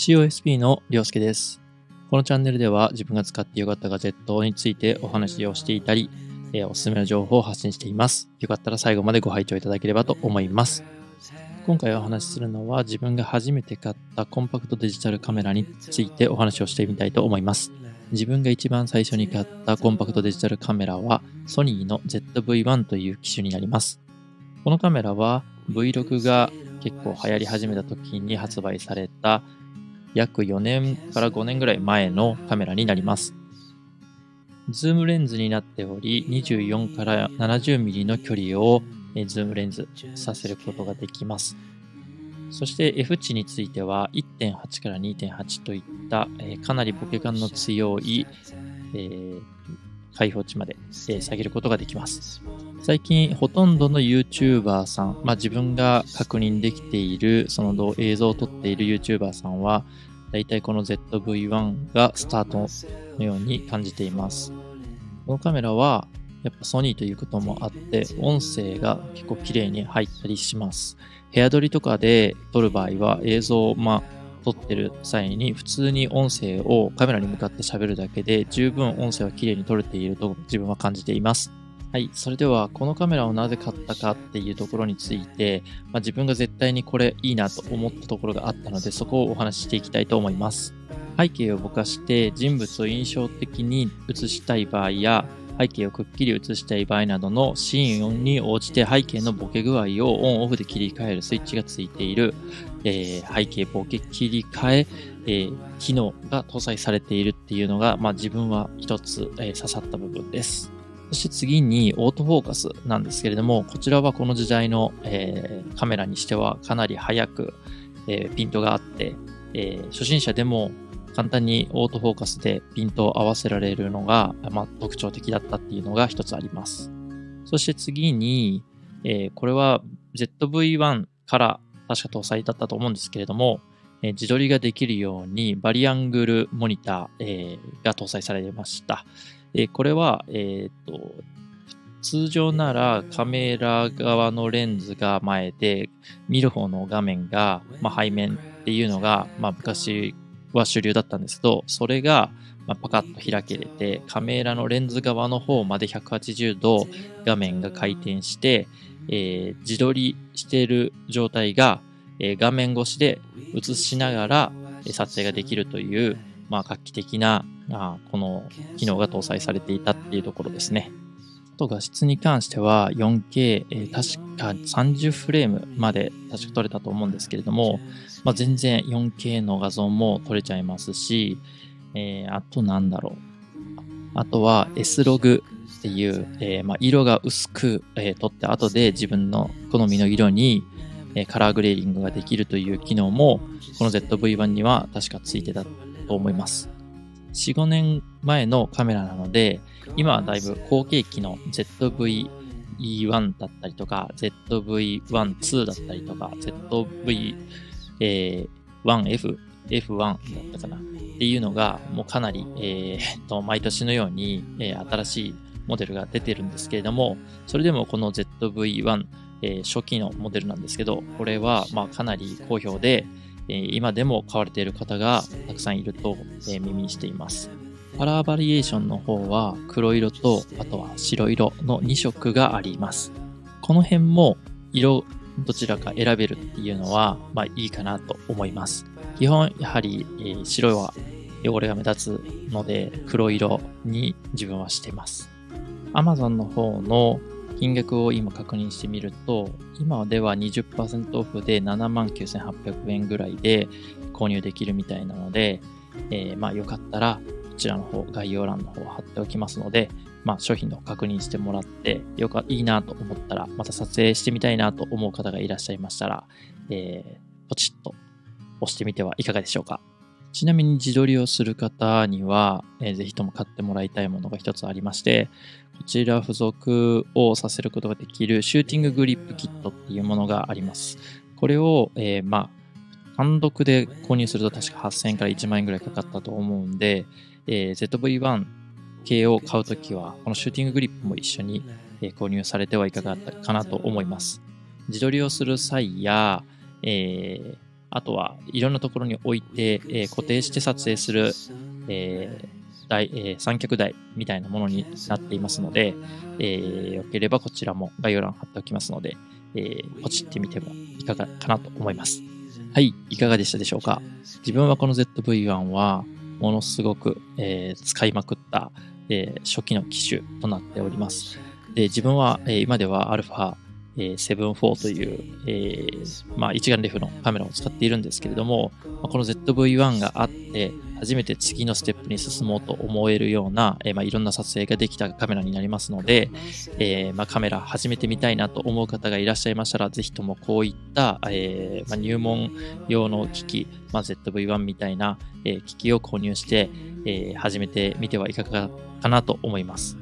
COSP のりょうすけです。このチャンネルでは自分が使ってよかったガジェットについてお話をしていたり、えーおすすめの情報を発信しています。よかったら最後までご拝聴いただければと思います。今回お話しするのは自分が初めて買ったコンパクトデジタルカメラについてお話をしてみたいと思います。自分が一番最初に買ったコンパクトデジタルカメラはソニーの ZV-1 という機種になります。このカメラは Vlog が結構流行り始めた時に発売された約4年から5年ぐらい前のカメラになります。ズームレンズになっており、24から70ミリの距離をズームレンズさせることができます。そして F 値については1.8から2.8といった、かなりボケ感の強い、えー開放値まで、下げることができます。最近ほとんどの YouTuber さん、まあ、自分が確認できているその映像を撮っている YouTuber さんはだいたいこの ZV-1 がスタートのように感じています。このカメラはやっぱソニーということもあって音声が結構綺麗に入ったりします。部屋撮りとかで撮る場合は映像をまあ撮ってる際に普通に音声をカメラに向かって喋るだけで十分音声は綺麗に撮れていると自分は感じています。はい。それでは、このカメラをなぜ買ったかっていうところについて、まあ、自分が絶対にこれいいなと思ったところがあったので、そこをお話ししていきたいと思います。背景をぼかして人物を印象的に映したい場合や、背景をくっきり映したい場合などのシーンに応じて背景のボケ具合をオンオフで切り替えるスイッチがついている、えー背景ボケ切り替ええー機能が搭載されているっていうのが、まあ、自分は一つ、えー刺さった部分です。そして次にオートフォーカスなんですけれども、こちらはこの時代の、えーカメラにしてはかなり早く、えーピントがあって、えー初心者でも簡単にオートフォーカスでピントを合わせられるのが、まあ、特徴的だったっていうのが一つあります。そして次に、えーこれは ZV-1 から確か搭載だったと思うんですけれども、えー自撮りができるようにバリアングルモニター、えーが搭載されました。えーこれは、えーっと、通常ならカメラ側のレンズが前で、見る方の画面が、まあ、背面っていうのが、まあ、昔は主流だったんですけど、それが、まあ、パカッと開けれて、カメラのレンズ側の方まで180度画面が回転して、えー自撮りしている状態が、えー画面越しで映しながら撮影ができるという、まあ、画期的なあこの機能が搭載されていたっていうところですね。あと画質に関しては 4K、えー確か30フレームまで確か撮れたと思うんですけれども、まあ、全然 4K の画像も撮れちゃいますし、えーあとなんだろう。あとは S ログっていう、えーまあ、色が薄く、え撮って後で自分の好みの色に、カラーグレーディングができるという機能もこの ZV-1 には確かついてたと思います。4、5年前のカメラなので、今はだいぶ後継機の ZV-E1 だったりとか、ZV-1-2 だったりとか、ZV-1F、F1 だったかなっていうのが、もうかなり、えーと、毎年のように、えー新しいモデルが出てるんですけれども、それでもこの ZV-1、えー初期のモデルなんですけど、これはまあかなり好評で、え今でも買われている方がたくさんいると、え耳にしています。カラーバリエーションの方は黒色とあとは白色の2色があります。この辺も色どちらか選べるっていうのはまあいいかなと思います。基本やはり、えー白は汚れが目立つので黒色に自分はしてます。Amazon の方の金額を今確認してみると、今では20%オフで7万9800円ぐらいで購入できるみたいなので、えーまあよかったらこちらの方、概要欄の方を貼っておきますので、まあ商品の確認してもらって、よかいいなと思ったら、また撮影してみたいなと思う方がいらっしゃいましたら、えーポチッと押してみてはいかがでしょうか。ちなみに自撮りをする方には、えーぜひとも買ってもらいたいものが一つありまして、こちら付属をさせることができるシューティンググリップキットっていうものがあります。これを、えーまあ、単独で購入すると確か8000円から1万円ぐらいかかったと思うんで、えー ZV-1 系を買うときは、このシューティンググリップも一緒に、購入されてはいかがかなと思います。自撮りをする際や、えーあとはいろんなところに置いて、えー固定して撮影する、えー台え三脚台みたいなものになっていますので、えーよければこちらも概要欄貼っておきますので、えーポチってみてはいかがかなと思います。はい、いかがでしたでしょうか？自分はこの ZV-1 はものすごく、え使いまくった、え初期の機種となっております。で自分は、え今では α、えー、7-4という、えーまあ、一眼レフのカメラを使っているんですけれども、まあこの ZV-1 があって、初めて次のステップに進もうと思えるような、えーまあ、いろんな撮影ができたカメラになりますので、えーまあ、カメラ始めてみたいなと思う方がいらっしゃいましたら、ぜひともこういった、えーまあ、入門用の機器、まあ、ZV-1 みたいな、えー機器を購入して、えー始めてみてはいかがかなと思います。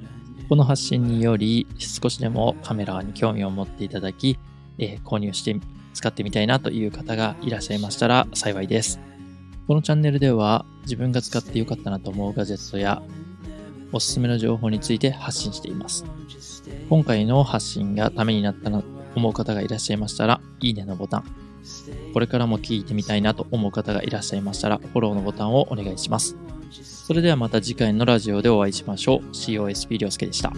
この発信により少しでもカメラに興味を持っていただき、えー購入して使ってみたいなという方がいらっしゃいましたら幸いです。このチャンネルでは自分が使ってよかったなと思うガジェットやおすすめの情報について発信しています。今回の発信がためになったなと思う方がいらっしゃいましたら、いいねのボタン。これからも聞いてみたいなと思う方がいらっしゃいましたら、フォローのボタンをお願いします。それではまた次回のラジオでお会いしましょう。COSP 良介でした。